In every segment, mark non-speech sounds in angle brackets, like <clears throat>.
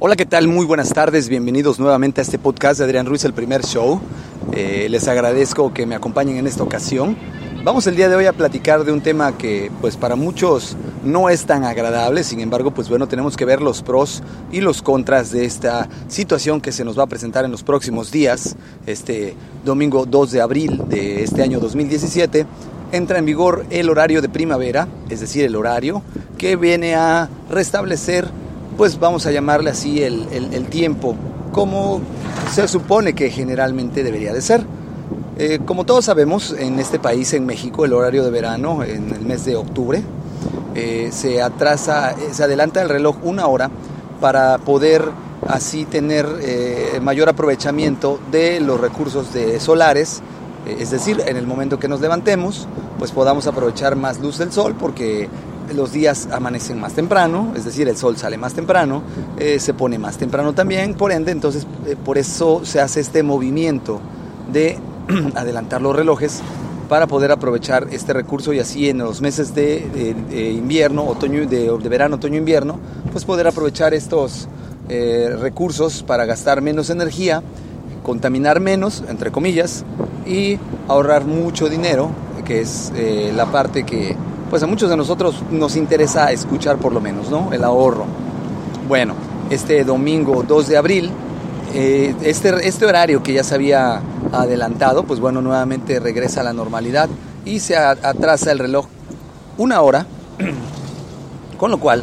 Hola, ¿qué tal? Muy buenas tardes, bienvenidos nuevamente a este podcast de Adrián Ruiz, el primer show. Eh, les agradezco que me acompañen en esta ocasión. Vamos el día de hoy a platicar de un tema que pues para muchos no es tan agradable, sin embargo pues bueno tenemos que ver los pros y los contras de esta situación que se nos va a presentar en los próximos días. Este domingo 2 de abril de este año 2017 entra en vigor el horario de primavera, es decir el horario que viene a restablecer pues vamos a llamarle así el, tiempo, como se supone que generalmente debería de ser. Eh, como todos sabemos, en este país, en México, el horario de verano, en el mes de octubre, eh, se atrasa, eh, se adelanta el reloj una hora para poder así tener mayor aprovechamiento de los recursos de solares, es decir, en el momento que nos levantemos, pues podamos aprovechar más luz del sol porque los días amanecen más temprano, es decir, el sol sale más temprano, eh, se pone más temprano también, por ende, entonces eh, por eso se hace este movimiento de <clears throat> adelantar los relojes para poder aprovechar este recurso y así en los meses de, invierno, otoño, de, verano, otoño, invierno, pues poder aprovechar estos eh, recursos para gastar menos energía, contaminar menos, entre comillas, y ahorrar mucho dinero, que es la parte que pues a muchos de nosotros nos interesa escuchar por lo menos, ¿no? El ahorro. Bueno, este domingo 2 de abril, eh, este, este horario que ya se había adelantado, pues bueno, nuevamente regresa a la normalidad y se atrasa el reloj una hora, <clears throat> con lo cual,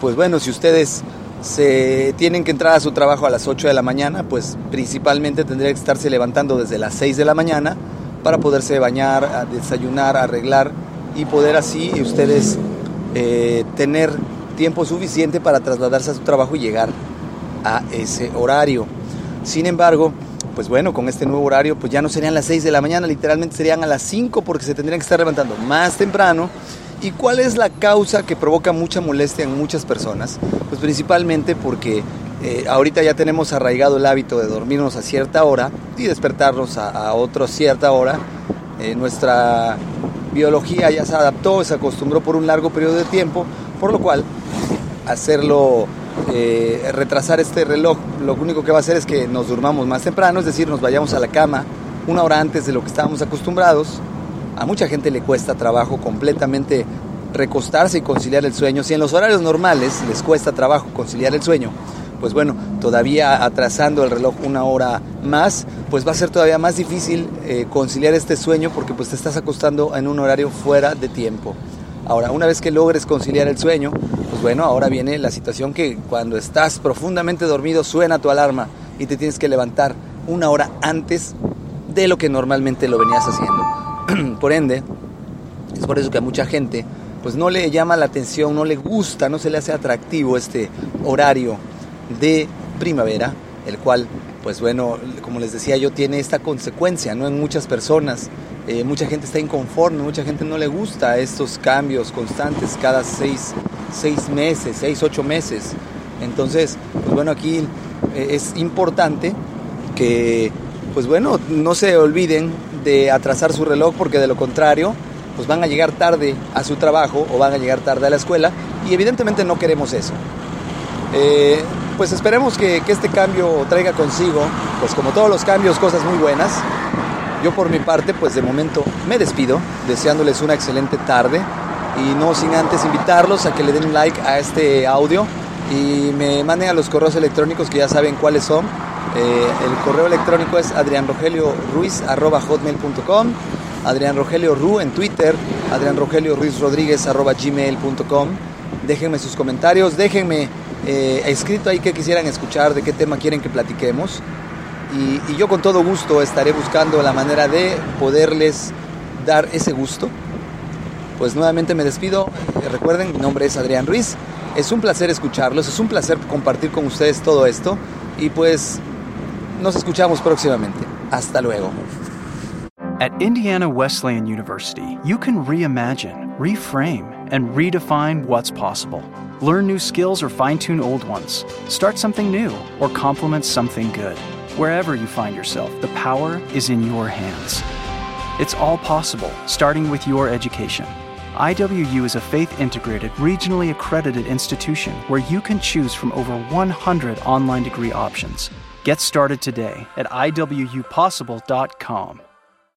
pues bueno, si ustedes se tienen que entrar a su trabajo a las 8 de la mañana, pues principalmente tendría que estarse levantando desde las 6 de la mañana para poderse bañar, desayunar, arreglar y poder así ustedes eh, tener tiempo suficiente para trasladarse a su trabajo y llegar a ese horario. Sin embargo, pues bueno, con este nuevo horario, pues ya no serían las 6 de la mañana, literalmente serían a las 5 porque se tendrían que estar levantando más temprano. ¿Y cuál es la causa que provoca mucha molestia en muchas personas? Pues principalmente porque eh, ahorita ya tenemos arraigado el hábito de dormirnos a cierta hora y despertarnos a, a otra cierta hora. Eh, nuestra biología ya se adaptó, se acostumbró por un largo periodo de tiempo, por lo cual hacerlo, eh, retrasar este reloj, lo único que va a hacer es que nos durmamos más temprano, es decir, nos vayamos a la cama una hora antes de lo que estábamos acostumbrados. A mucha gente le cuesta trabajo completamente recostarse y conciliar el sueño. Si en los horarios normales les cuesta trabajo conciliar el sueño, pues bueno, todavía atrasando el reloj una hora más, pues va a ser todavía más difícil eh, conciliar este sueño porque pues te estás acostando en un horario fuera de tiempo. Ahora, una vez que logres conciliar el sueño, pues bueno, ahora viene la situación que cuando estás profundamente dormido suena tu alarma y te tienes que levantar una hora antes de lo que normalmente lo venías haciendo. <clears throat> por ende, es por eso que a mucha gente pues no le llama la atención, no le gusta, no se le hace atractivo este horario de primavera, el cual, pues bueno, como les decía yo, tiene esta consecuencia, ¿no? En muchas personas, eh, mucha gente está inconforme, mucha gente no le gusta estos cambios constantes cada seis, seis meses, seis, ocho meses. Entonces, pues bueno, aquí eh, es importante que, pues bueno, no se olviden de atrasar su reloj porque de lo contrario, pues van a llegar tarde a su trabajo o van a llegar tarde a la escuela y evidentemente no queremos eso. Eh, pues esperemos que, este cambio traiga consigo, pues como todos los cambios, cosas muy buenas. Yo por mi parte, pues de momento me despido, deseándoles una excelente tarde y no sin antes invitarlos a que le den like a este audio y me manden a los correos electrónicos que ya saben cuáles son. Eh, el correo electrónico es adrianrogelioruiz.hotmail.com Adrián Rogelio Ru en Twitter, Adrián Ruiz Rodríguez gmail.com. Déjenme sus comentarios, déjenme eh, escrito ahí qué quisieran escuchar, de qué tema quieren que platiquemos. Y, y, yo con todo gusto estaré buscando la manera de poderles dar ese gusto. Pues nuevamente me despido. Recuerden, mi nombre es Adrián Ruiz. Es un placer escucharlos, es un placer compartir con ustedes todo esto. Y pues nos escuchamos próximamente. Hasta luego. At Indiana Wesleyan University, you can reimagine, reframe, and redefine what's possible. Learn new skills or fine tune old ones. Start something new or complement something good. Wherever you find yourself, the power is in your hands. It's all possible, starting with your education. IWU is a faith integrated, regionally accredited institution where you can choose from over 100 online degree options. Get started today at IWUpossible.com.